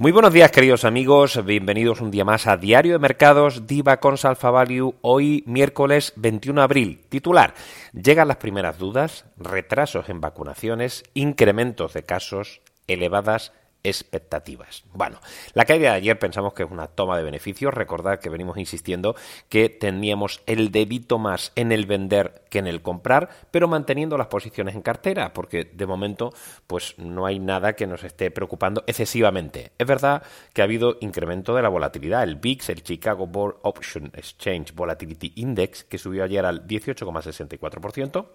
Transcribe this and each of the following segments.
Muy buenos días, queridos amigos. Bienvenidos un día más a Diario de Mercados, Diva con Alpha Value. Hoy, miércoles 21 de abril. Titular: Llegan las primeras dudas, retrasos en vacunaciones, incrementos de casos, elevadas expectativas. Bueno, la caída de ayer pensamos que es una toma de beneficios. Recordad que venimos insistiendo que teníamos el debito más en el vender que en el comprar, pero manteniendo las posiciones en cartera, porque de momento pues no hay nada que nos esté preocupando excesivamente. Es verdad que ha habido incremento de la volatilidad. El VIX, el Chicago Board Option Exchange Volatility Index, que subió ayer al 18,64%,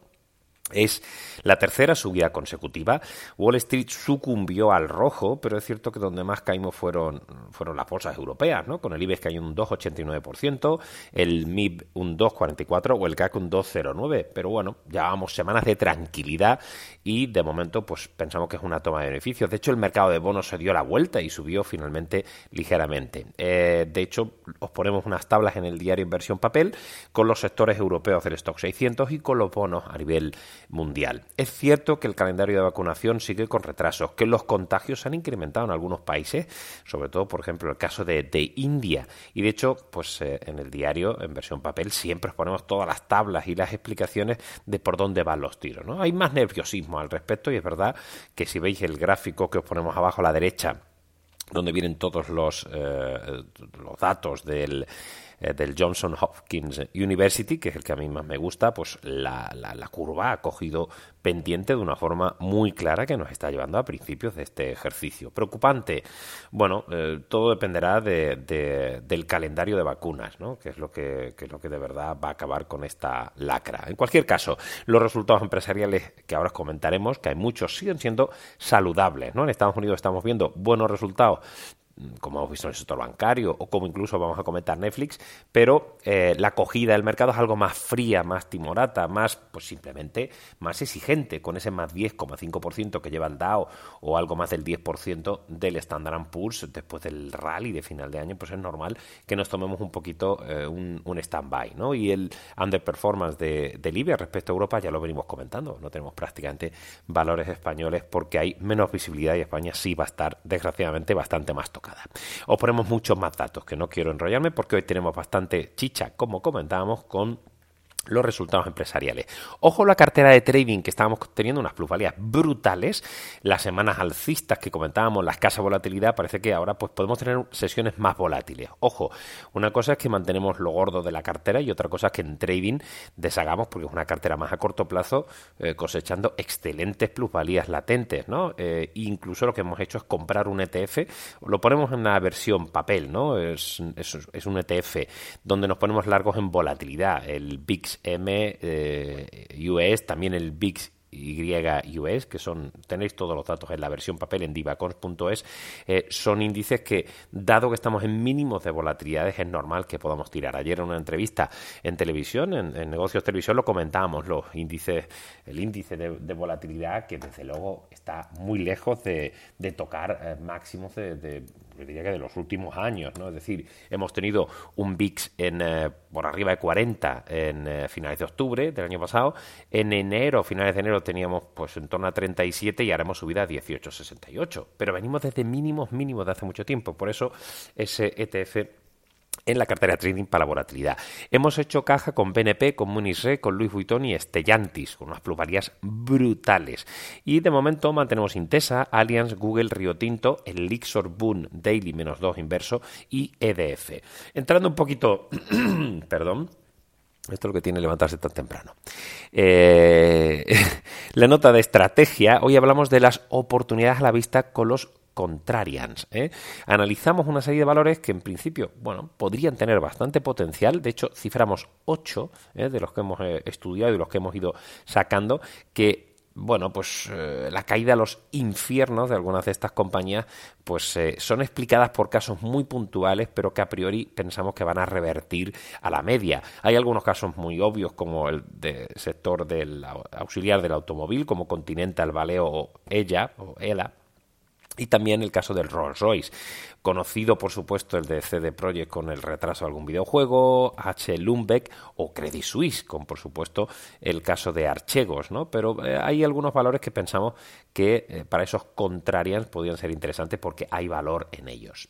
es la tercera subida consecutiva. Wall Street sucumbió al rojo, pero es cierto que donde más caímos fueron, fueron las bolsas europeas, ¿no? Con el IBEX cayó un 2,89%, el MIB un 2,44% o el CAC un 2,09%. Pero bueno, llevábamos semanas de tranquilidad y de momento pues pensamos que es una toma de beneficios. De hecho, el mercado de bonos se dio la vuelta y subió finalmente ligeramente. Eh, de hecho, os ponemos unas tablas en el diario Inversión Papel con los sectores europeos del Stock 600 y con los bonos a nivel mundial. Es cierto que el calendario de vacunación sigue con retrasos, que los contagios se han incrementado en algunos países, sobre todo, por ejemplo, el caso de, India. Y de hecho, pues eh, en el diario, en versión papel, siempre os ponemos todas las tablas y las explicaciones de por dónde van los tiros. ¿no? Hay más nerviosismo al respecto y es verdad que si veis el gráfico que os ponemos abajo a la derecha, donde vienen todos los, eh, los datos del eh, del Johnson Hopkins University, que es el que a mí más me gusta, pues la, la, curva ha cogido pendiente de una forma muy clara que nos está llevando a principios de este ejercicio. Preocupante. Bueno, eh, todo dependerá de, del calendario de vacunas, ¿no? que, es lo que, que es lo que de verdad va a acabar con esta lacra. En cualquier caso, los resultados empresariales que ahora os comentaremos, que hay muchos, siguen siendo saludables. ¿no? En Estados Unidos estamos viendo buenos resultados como hemos visto en el sector bancario o como incluso vamos a comentar Netflix, pero eh, la acogida del mercado es algo más fría, más timorata, más, pues simplemente más exigente, con ese más 10,5% que lleva el DAO o algo más del 10% del Standard Poor's después del rally de final de año, pues es normal que nos tomemos un poquito eh, un, un stand-by, ¿no? Y el underperformance de, de Libia respecto a Europa ya lo venimos comentando, no tenemos prácticamente valores españoles porque hay menos visibilidad y España sí va a estar desgraciadamente bastante más tocada. Os ponemos muchos más datos que no quiero enrollarme porque hoy tenemos bastante chicha, como comentábamos, con los resultados empresariales. Ojo la cartera de trading que estábamos teniendo unas plusvalías brutales, las semanas alcistas que comentábamos, la escasa volatilidad, parece que ahora pues podemos tener sesiones más volátiles. Ojo, una cosa es que mantenemos lo gordo de la cartera y otra cosa es que en trading deshagamos porque es una cartera más a corto plazo eh, cosechando excelentes plusvalías latentes, ¿no? Eh, incluso lo que hemos hecho es comprar un ETF, lo ponemos en una versión papel, ¿no? Es, es un ETF donde nos ponemos largos en volatilidad, el VIX M eh, US, también el VIX YUS, que son, tenéis todos los datos en la versión papel en divacons.es, eh, son índices que, dado que estamos en mínimos de volatilidades, es normal que podamos tirar. Ayer en una entrevista en televisión, en, negocios televisión, lo comentábamos, los índices, el índice de, volatilidad, que desde luego está muy lejos de, tocar eh, máximos de diría que de los últimos años, ¿no? Es decir, hemos tenido un VIX en, eh, por arriba de 40 en eh, finales de octubre del año pasado. En enero, finales de enero, teníamos pues en torno a 37 y ahora hemos subido a 18,68. Pero venimos desde mínimos mínimos de hace mucho tiempo. Por eso ese ETF en la cartera trading para la volatilidad. Hemos hecho caja con BNP, con Munich con Louis Vuitton y Stellantis, con unas plusvalías brutales. Y de momento mantenemos Intesa, Allianz, Google, Rio Tinto, el Boon Daily menos 2 inverso y EDF. Entrando un poquito, perdón, esto es lo que tiene levantarse tan temprano. Eh, la nota de estrategia, hoy hablamos de las oportunidades a la vista con los contrarians. ¿eh? Analizamos una serie de valores que en principio, bueno, podrían tener bastante potencial. De hecho, ciframos ocho ¿eh? de los que hemos eh, estudiado y de los que hemos ido sacando que bueno, pues la caída a los infiernos de algunas de estas compañías, pues son explicadas por casos muy puntuales, pero que a priori pensamos que van a revertir a la media. Hay algunos casos muy obvios, como el del sector del auxiliar del automóvil, como Continental, Valeo o ella o ELA, y también el caso del Rolls Royce. Conocido, por supuesto, el de CD Projekt con el retraso de algún videojuego, H. Lumbeck o Credit Suisse, con, por supuesto, el caso de Archegos, ¿no? Pero eh, hay algunos valores que pensamos que eh, para esos contrarians podrían ser interesantes porque hay valor en ellos.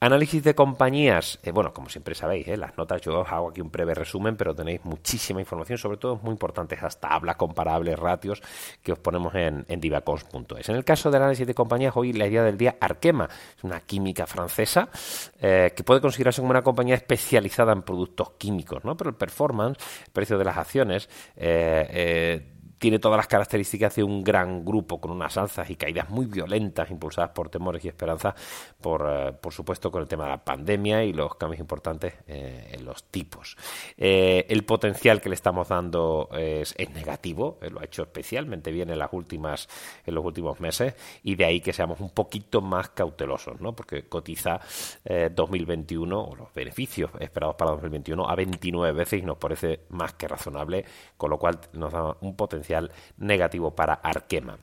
Análisis de compañías, eh, bueno, como siempre sabéis, las notas yo os hago aquí un breve resumen, pero tenéis muchísima información, sobre todo muy importantes estas tablas comparables, ratios que os ponemos en, en divacons.es. En el caso del análisis de compañías, hoy la idea del día Arkema, es una química francesa eh, que puede considerarse como una compañía especializada en productos químicos, ¿no? Pero el performance, el precio de las acciones, eh, eh, tiene todas las características de un gran grupo con unas alzas y caídas muy violentas impulsadas por temores y esperanzas, por, eh, por supuesto con el tema de la pandemia y los cambios importantes eh, en los tipos. Eh, el potencial que le estamos dando es, negativo, lo ha hecho especialmente bien en las últimas en los últimos meses y de ahí que seamos un poquito más cautelosos, ¿no? Porque cotiza 2021 o los beneficios esperados para 2021 a 29 veces y nos parece más que razonable, con lo cual nos da un potencial negativo para Arkema.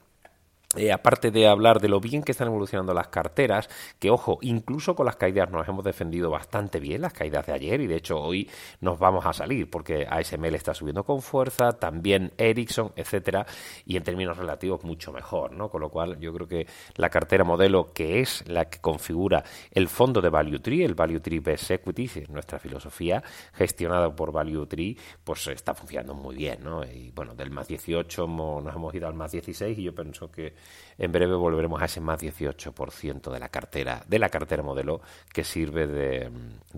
Eh, aparte de hablar de lo bien que están evolucionando las carteras, que ojo, incluso con las caídas nos hemos defendido bastante bien, las caídas de ayer, y de hecho hoy nos vamos a salir, porque ASML está subiendo con fuerza, también Ericsson, etcétera, y en términos relativos mucho mejor, ¿no? Con lo cual yo creo que la cartera modelo, que es la que configura el fondo de Value Tree, el Value Tree Best Equity, nuestra filosofía, gestionada por Value Tree, pues está funcionando muy bien, ¿no? Y bueno, del más 18 nos hemos ido al más 16 y yo pienso que en breve volveremos a ese más 18% de la cartera, de la cartera modelo que sirve de,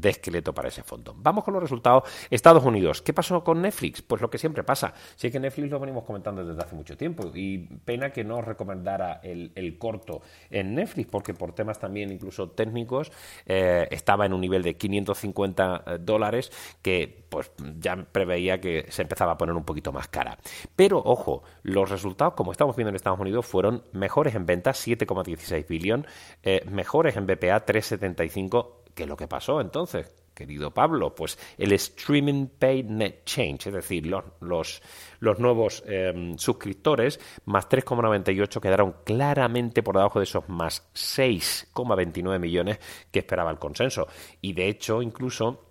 esqueleto para ese fondo. Vamos con los resultados. Estados Unidos. ¿Qué pasó con Netflix? Pues lo que siempre pasa. Sé que Netflix lo venimos comentando desde hace mucho tiempo y pena que no os recomendara el, corto en Netflix porque por temas también incluso técnicos eh, estaba en un nivel de 550 eh, dólares que pues ya preveía que se empezaba a poner un poquito más cara. Pero ojo, los resultados como estamos viendo en Estados Unidos fueron mejores en ventas, 7,16 billón, eh, mejores en BPA, 3,75. ¿Qué es lo que pasó entonces? querido Pablo? Pues el Streaming Pay Net Change, es decir, los, los, nuevos em, suscriptores, más 3,98 quedaron claramente por debajo de esos más 6,29 millones que esperaba el consenso. Y de hecho, incluso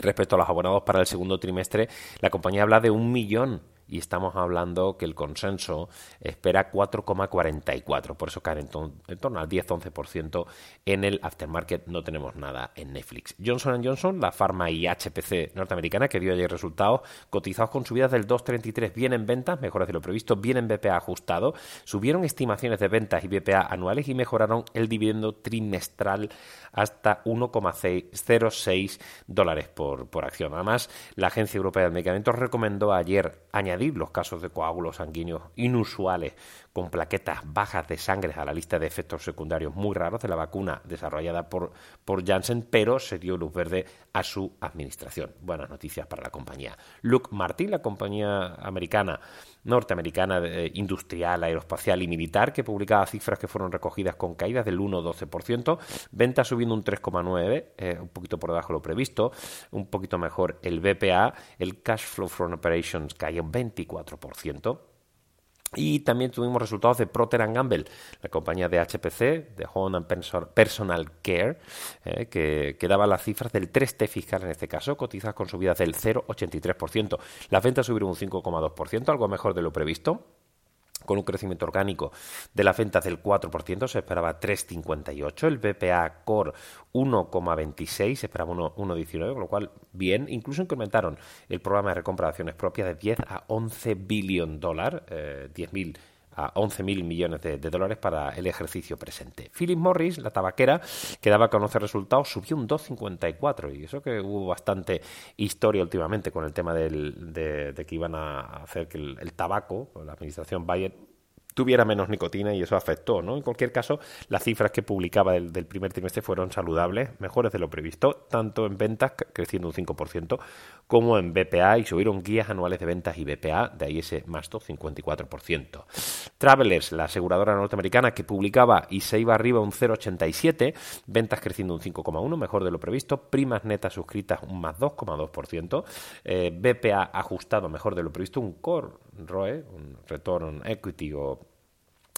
respecto a los abonados para el segundo trimestre, la compañía habla de un millón y estamos hablando que el consenso espera 4,44, por eso cae en, torno al 10-11% en el aftermarket, no tenemos nada en Netflix. Johnson Johnson, la farma y HPC norteamericana que dio ayer resultados cotizados con subidas del 2,33, bien en ventas, mejores de lo previsto, bien en BPA ajustado, subieron estimaciones de ventas y BPA anuales y mejoraron el dividendo trimestral hasta 1,06 dólares por, por acción. Además, la Agencia Europea de Medicamentos recomendó ayer añadir los casos de coágulos sanguíneos inusuales con plaquetas bajas de sangre a la lista de efectos secundarios muy raros de la vacuna desarrollada por, por Janssen, pero se dio luz verde a su administración. Buenas noticias para la compañía. Luke Martin, la compañía americana, norteamericana, industrial, aeroespacial y militar, que publicaba cifras que fueron recogidas con caídas del 1-12%, ventas subiendo un 3,9%, eh, un poquito por debajo de lo previsto, un poquito mejor el BPA, el Cash Flow from Operations cayó un 24%. Y también tuvimos resultados de Procter Gamble, la compañía de HPC, de Home and Personal Care, eh, que, que, daba las cifras del 3T fiscal en este caso, cotizadas con subidas del 0,83%. Las ventas subieron un 5,2%, algo mejor de lo previsto con un crecimiento orgánico de las ventas del 4%, se esperaba 3,58, el BPA Core 1,26, se esperaba 1,19, con lo cual bien, incluso incrementaron el programa de recompra de acciones propias de 10 a 11 billón dólares, eh, 10.000 a 11.000 millones de, dólares para el ejercicio presente. Philip Morris, la tabaquera, que daba a conocer resultados, subió un 2,54 y eso que hubo bastante historia últimamente con el tema de, que iban a hacer que el, tabaco, la administración Biden tuviera menos nicotina y eso afectó, ¿no? En cualquier caso, las cifras que publicaba del, primer trimestre fueron saludables, mejores de lo previsto, tanto en ventas, creciendo un 5%, como en BPA y subieron guías anuales de ventas y BPA, de ahí ese más 54%. Travelers, la aseguradora norteamericana que publicaba y se iba arriba un 0,87, ventas creciendo un 5,1, mejor de lo previsto, primas netas suscritas un más 2,2%, eh, BPA ajustado mejor de lo previsto, un core ROE, un return equity o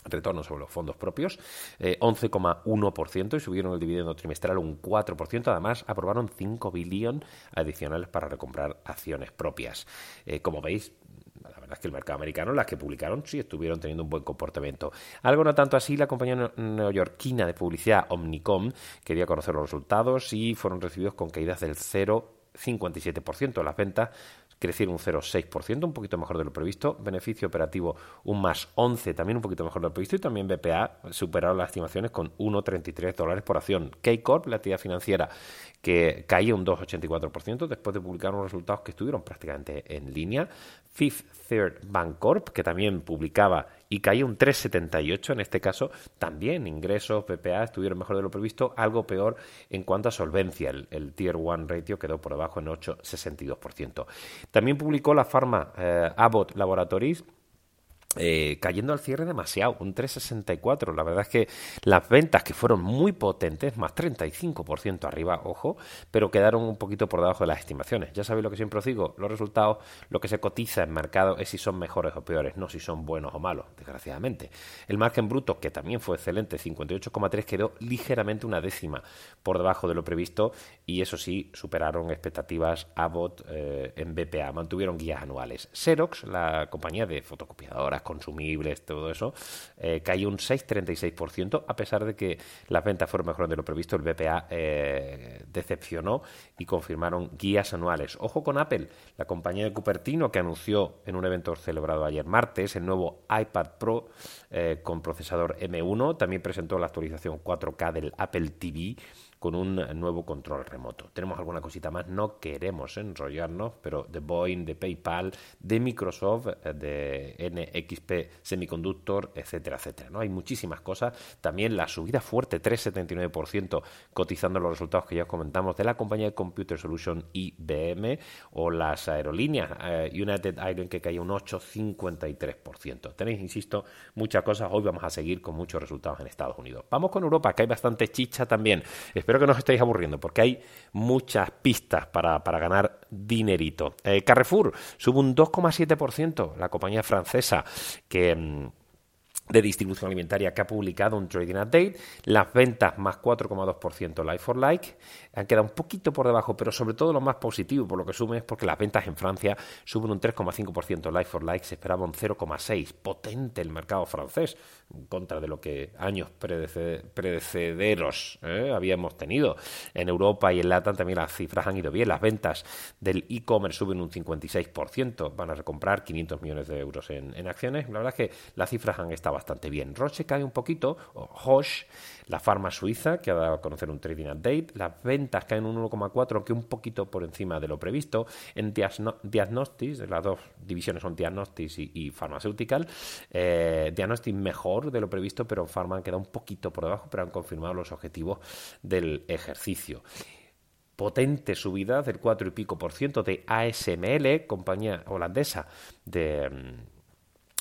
retorno sobre los fondos propios, 11,1% eh, y subieron el dividendo trimestral un 4%. Además, aprobaron 5 billones adicionales para recomprar acciones propias. Eh, como veis, la verdad es que el mercado americano, las que publicaron, sí estuvieron teniendo un buen comportamiento. Algo no tanto así, la compañía neoyorquina de publicidad Omnicom quería conocer los resultados y fueron recibidos con caídas del 0,57%. Las ventas crecieron un 0,6%, un poquito mejor de lo previsto. Beneficio operativo un más 11, también un poquito mejor de lo previsto. Y también BPA superaron las estimaciones con 1,33 dólares por acción. K-Corp, la actividad financiera, que caía un 2,84% después de publicar unos resultados que estuvieron prácticamente en línea. Fifth Third Bancorp, que también publicaba y caía un 3,78 en este caso, también ingresos, PPA estuvieron mejor de lo previsto, algo peor en cuanto a solvencia, el, Tier 1 ratio quedó por debajo en 8,62%. También publicó la farma eh, Abbott Laboratories eh, cayendo al cierre demasiado, un 3,64. La verdad es que las ventas que fueron muy potentes, más 35% arriba, ojo, pero quedaron un poquito por debajo de las estimaciones. Ya sabéis lo que siempre os digo, los resultados, lo que se cotiza en mercado es si son mejores o peores, no si son buenos o malos, desgraciadamente. El margen bruto, que también fue excelente, 58,3, quedó ligeramente una décima por debajo de lo previsto y eso sí, superaron expectativas Abbott eh, en BPA, mantuvieron guías anuales. Xerox, la compañía de fotocopiadoras, consumibles, todo eso, eh, cayó un 6,36%, a pesar de que las ventas fueron mejores de lo previsto, el BPA eh, decepcionó y confirmaron guías anuales. Ojo con Apple, la compañía de Cupertino que anunció en un evento celebrado ayer martes el nuevo iPad Pro eh, con procesador M1, también presentó la actualización 4K del Apple TV con un nuevo control remoto. Tenemos alguna cosita más, no queremos enrollarnos, pero de Boeing, de PayPal, de Microsoft, eh, de NXP Semiconductor, etcétera, etcétera. ¿no? Hay muchísimas cosas. También la subida fuerte, 3,79%, cotizando los resultados que ya comentamos de la compañía de Computer Solution IBM o las aerolíneas eh, United Airlines que cae un 8,53%. Tenéis, insisto, muchas cosas. Hoy vamos a seguir con muchos resultados en Estados Unidos. Vamos con Europa, que hay bastante chicha también. Espero que no os estéis aburriendo porque hay muchas pistas para, ganar dinerito. Eh, Carrefour sube un 2,7%, la compañía francesa que... Mm, de distribución alimentaria que ha publicado un trading update. Las ventas más 4,2% like for like han quedado un poquito por debajo, pero sobre todo lo más positivo por lo que sume es porque las ventas en Francia suben un 3,5% like for like, se esperaba un 0,6%. Potente el mercado francés, en contra de lo que años predecederos ¿eh? habíamos tenido. En Europa y en LATAM también las cifras han ido bien. Las ventas del e-commerce suben un 56%, van a recomprar 500 millones de euros en, en acciones. La verdad es que las cifras han estado bastante bien. Roche cae un poquito, o Hoche, la farma suiza, que ha dado a conocer un trading update. Las ventas caen un 1,4, aunque un poquito por encima de lo previsto. En Diagnostics, las dos divisiones son Diagnostics y, y Pharmaceutical, eh, Diagnostics mejor de lo previsto, pero Pharma han quedado un poquito por debajo, pero han confirmado los objetivos del ejercicio. Potente subida del 4 y pico por ciento de ASML, compañía holandesa de mm,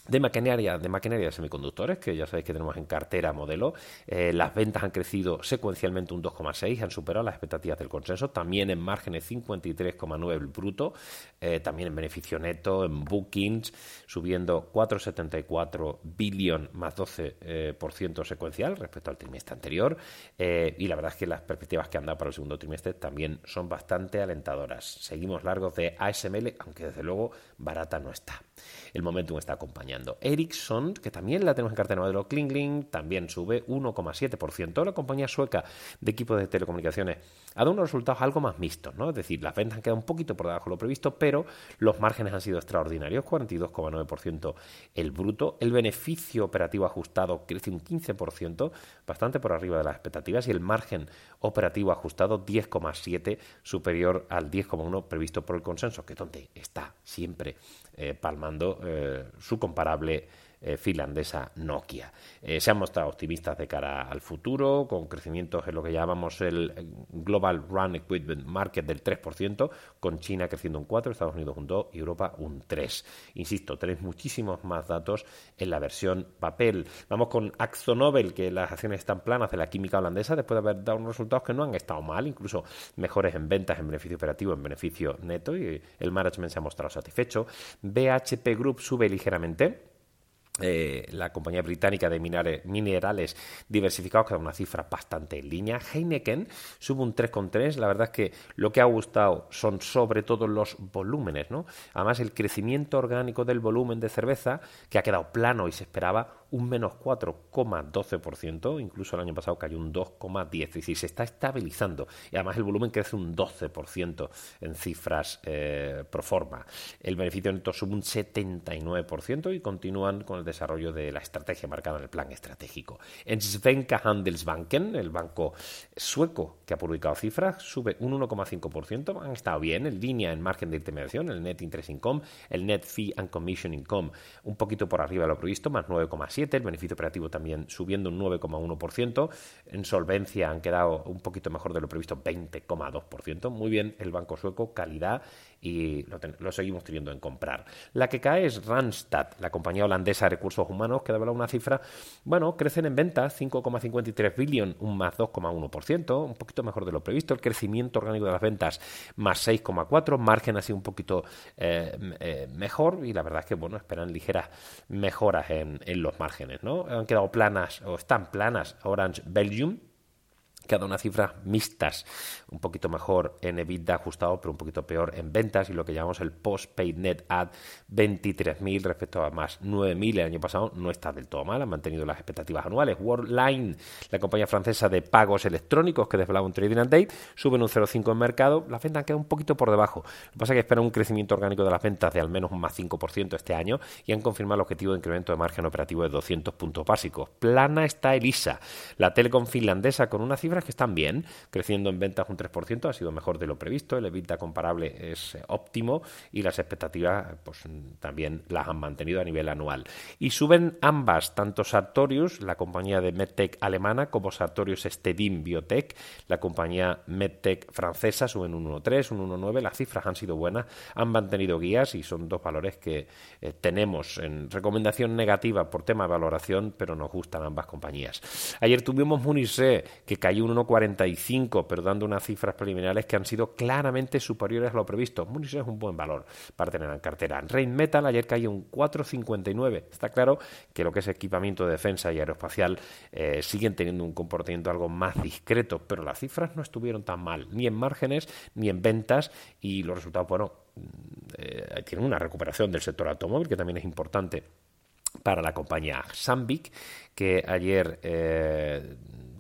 de maquinaria, de maquinaria semiconductores, que ya sabéis que tenemos en cartera modelo. Eh, las ventas han crecido secuencialmente un 2,6, han superado las expectativas del consenso, también en márgenes 53,9 el bruto, eh, también en beneficio neto, en bookings, subiendo 4,74 billion más 12% eh, secuencial respecto al trimestre anterior. y la verdad es que las perspectivas que han dado para el segundo trimestre también son bastante alentadoras. Seguimos largos de ASML, aunque desde luego barata no está. El momentum está acompañado Ericsson, que también la tenemos en cartera modelo Klingling, también sube 1,7%. La compañía sueca de equipos de telecomunicaciones ha dado unos resultados algo más mixtos, ¿no? Es decir, las ventas han quedado un poquito por debajo de lo previsto, pero los márgenes han sido extraordinarios, 42,9% el bruto. El beneficio operativo ajustado crece un 15%, bastante por arriba de las expectativas, y el margen operativo ajustado 10,7 superior al 10,1 previsto por el consenso, que es donde está siempre eh, eh, su comparable eh, finlandesa Nokia. Eh, se han mostrado optimistas de cara al futuro, con crecimientos en lo que llamamos el Global Run Equipment Market del 3%, con China creciendo un 4%, Estados Unidos un 2% y Europa un 3%. Insisto, tenéis muchísimos más datos en la versión papel. Vamos con Nobel, que las acciones están planas de la química holandesa, después de haber dado unos resultados que no han estado mal, incluso mejores en ventas, en beneficio operativo, en beneficio neto, y el management se ha mostrado satisfecho. BHP Group sube ligeramente eh, la compañía británica de minerales diversificados, que da una cifra bastante en línea. Heineken sube un 3,3. La verdad es que lo que ha gustado son sobre todo los volúmenes, ¿no? Además, el crecimiento orgánico del volumen de cerveza, que ha quedado plano y se esperaba un menos 4,12%, incluso el año pasado cayó un 2,10%, es decir, se está estabilizando y además el volumen crece un 12% en cifras eh, pro forma. El beneficio neto sube un 79% y continúan con el desarrollo de la estrategia marcada en el plan estratégico. En Svenska Handelsbanken, el banco sueco que ha publicado cifras, sube un 1,5%, han estado bien, en línea en margen de intermediación, el net interest income, el net fee and commission income un poquito por arriba de lo previsto, más 9,7% el beneficio operativo también subiendo un 9,1%, en solvencia han quedado un poquito mejor de lo previsto, 20,2%, muy bien el banco sueco, calidad y lo, seguimos teniendo en comprar. La que cae es Randstad, la compañía holandesa de recursos humanos, que daba una cifra, bueno, crecen en ventas 5,53 billion, un más 2,1%, un poquito mejor de lo previsto, el crecimiento orgánico de las ventas más 6,4, margen así un poquito eh, eh, mejor y la verdad es que, bueno, esperan ligeras mejoras en, en los márgenes, ¿no? Han quedado planas o están planas Orange Belgium, cada una cifras mixtas, un poquito mejor en EBITDA ajustado, pero un poquito peor en ventas y lo que llamamos el post-paid net ad 23.000 respecto a más 9.000 el año pasado, no está del todo mal, han mantenido las expectativas anuales. Worldline, la compañía francesa de pagos electrónicos que desvelaba un trading update, suben un 0,5 en mercado, las ventas quedan un poquito por debajo. Lo que pasa es que esperan un crecimiento orgánico de las ventas de al menos un más 5% este año y han confirmado el objetivo de incremento de margen operativo de 200 puntos básicos. Plana está Elisa, la telecom finlandesa con una cifra que están bien, creciendo en ventas un 3%, ha sido mejor de lo previsto, el EBITDA comparable es óptimo y las expectativas pues también las han mantenido a nivel anual. Y suben ambas, tanto Sartorius, la compañía de MedTech alemana, como Sartorius Stedin Biotech, la compañía MedTech francesa, suben un 1,3, un 1,9, las cifras han sido buenas, han mantenido guías y son dos valores que eh, tenemos en recomendación negativa por tema de valoración, pero nos gustan ambas compañías. Ayer tuvimos Munize, que cayó un 1,45, pero dando unas cifras preliminares que han sido claramente superiores a lo previsto. Munición es un buen valor para tener en cartera. Rain Metal ayer cayó un 4,59. Está claro que lo que es equipamiento de defensa y aeroespacial eh, siguen teniendo un comportamiento algo más discreto, pero las cifras no estuvieron tan mal, ni en márgenes ni en ventas, y los resultados, bueno, eh, tienen una recuperación del sector automóvil que también es importante para la compañía Sambic, que ayer eh,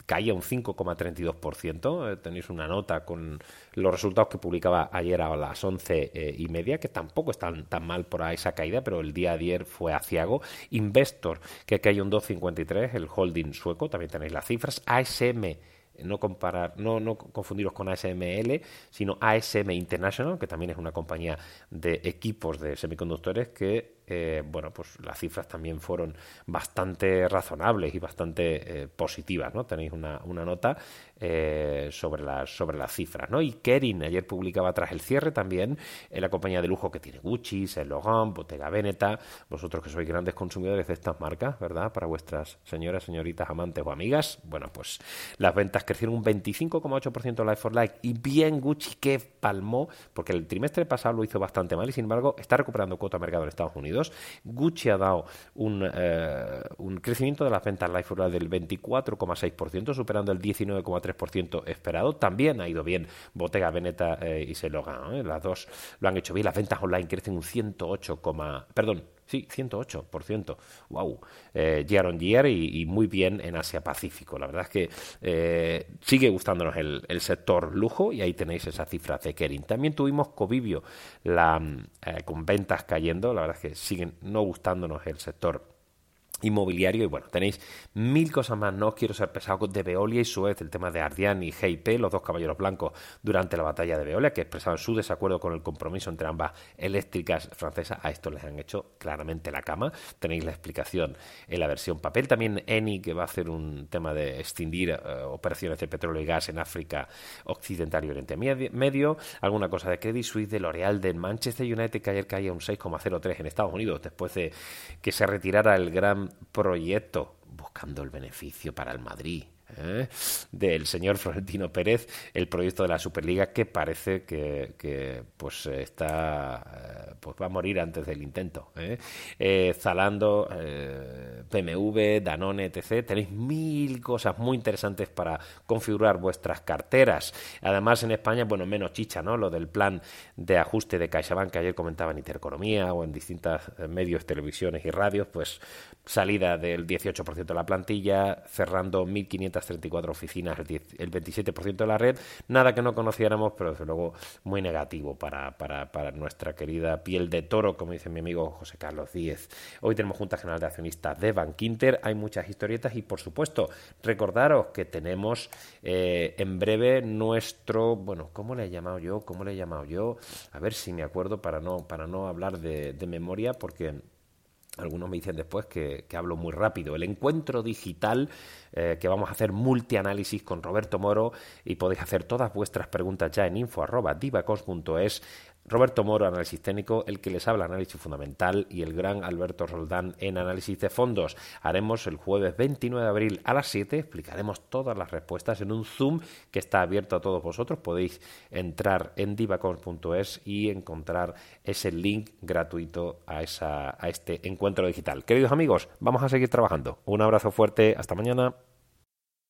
caía un 5,32%. Eh, tenéis una nota con los resultados que publicaba ayer a las once eh, y media, que tampoco están tan mal por esa caída, pero el día de ayer fue aciago. Investor, que cae un 2,53, el holding sueco, también tenéis las cifras. ASM no comparar, no, no confundiros con ASML, sino ASM International, que también es una compañía de equipos de semiconductores que eh, bueno, pues las cifras también fueron bastante razonables y bastante eh, positivas, ¿no? Tenéis una, una nota eh, sobre, las, sobre las cifras, ¿no? Y Kerin ayer publicaba tras el cierre también la compañía de lujo que tiene Gucci, Saint Laurent, Bottega Veneta, vosotros que sois grandes consumidores de estas marcas, ¿verdad? Para vuestras señoras, señoritas, amantes o amigas, bueno, pues las ventas crecieron un 25,8% like for like y bien Gucci que palmó, porque el trimestre pasado lo hizo bastante mal y sin embargo está recuperando cuota de mercado en Estados Unidos Gucci ha dado un, eh, un crecimiento de las ventas life del 24,6%, superando el 19,3% esperado. También ha ido bien Bottega Veneta eh, y Selogan. ¿eh? Las dos lo han hecho bien. Las ventas online crecen un 108, perdón, Sí, 108%. ¡Wow! Eh, year on year y, muy bien en Asia-Pacífico. La verdad es que eh, sigue gustándonos el, sector lujo y ahí tenéis esa cifra de Kering. También tuvimos Covivio la, eh, con ventas cayendo. La verdad es que siguen no gustándonos el sector inmobiliario y bueno, tenéis mil cosas más, no quiero ser pesado de Veolia y Suez, el tema de Ardian y GIP, los dos caballeros blancos durante la batalla de Veolia, que expresaban su desacuerdo con el compromiso entre ambas eléctricas francesas, a esto les han hecho claramente la cama, tenéis la explicación en la versión papel, también Eni que va a hacer un tema de extinguir eh, operaciones de petróleo y gas en África Occidental y Oriente Medio, alguna cosa de Credit Suisse, de L'Oreal, de Manchester United que ayer caía un 6,03 en Estados Unidos después de que se retirara el gran proyecto buscando el beneficio para el Madrid ¿eh? del señor Florentino Pérez el proyecto de la Superliga que parece que, pues está eh, pues va a morir antes del intento ¿eh? Zalando PMV Danone etc tenéis mil cosas muy interesantes para configurar vuestras carteras además en España bueno menos chicha no lo del plan de ajuste de CaixaBank que ayer comentaba en Intereconomía o en distintos medios televisiones y radios pues salida del 18% de la plantilla cerrando 1500 34 oficinas, el 27% de la red, nada que no conociéramos, pero desde luego muy negativo para, para, para, nuestra querida piel de toro, como dice mi amigo José Carlos Díez. Hoy tenemos Junta General de Accionistas de Bankinter, hay muchas historietas y por supuesto recordaros que tenemos eh, en breve nuestro, bueno, ¿cómo le he llamado yo? ¿Cómo le he llamado yo? A ver si me acuerdo para no, para no hablar de memoria, porque algunos me dicen después que, hablo muy rápido. El encuentro digital eh, que vamos a hacer multianálisis con Roberto Moro y podéis hacer todas vuestras preguntas ya en info.divacos.es. Roberto Moro, análisis técnico, el que les habla, análisis fundamental, y el gran Alberto Roldán en análisis de fondos. Haremos el jueves 29 de abril a las 7, explicaremos todas las respuestas en un Zoom que está abierto a todos vosotros. Podéis entrar en divacons.es y encontrar ese link gratuito a, esa, a este encuentro digital. Queridos amigos, vamos a seguir trabajando. Un abrazo fuerte, hasta mañana.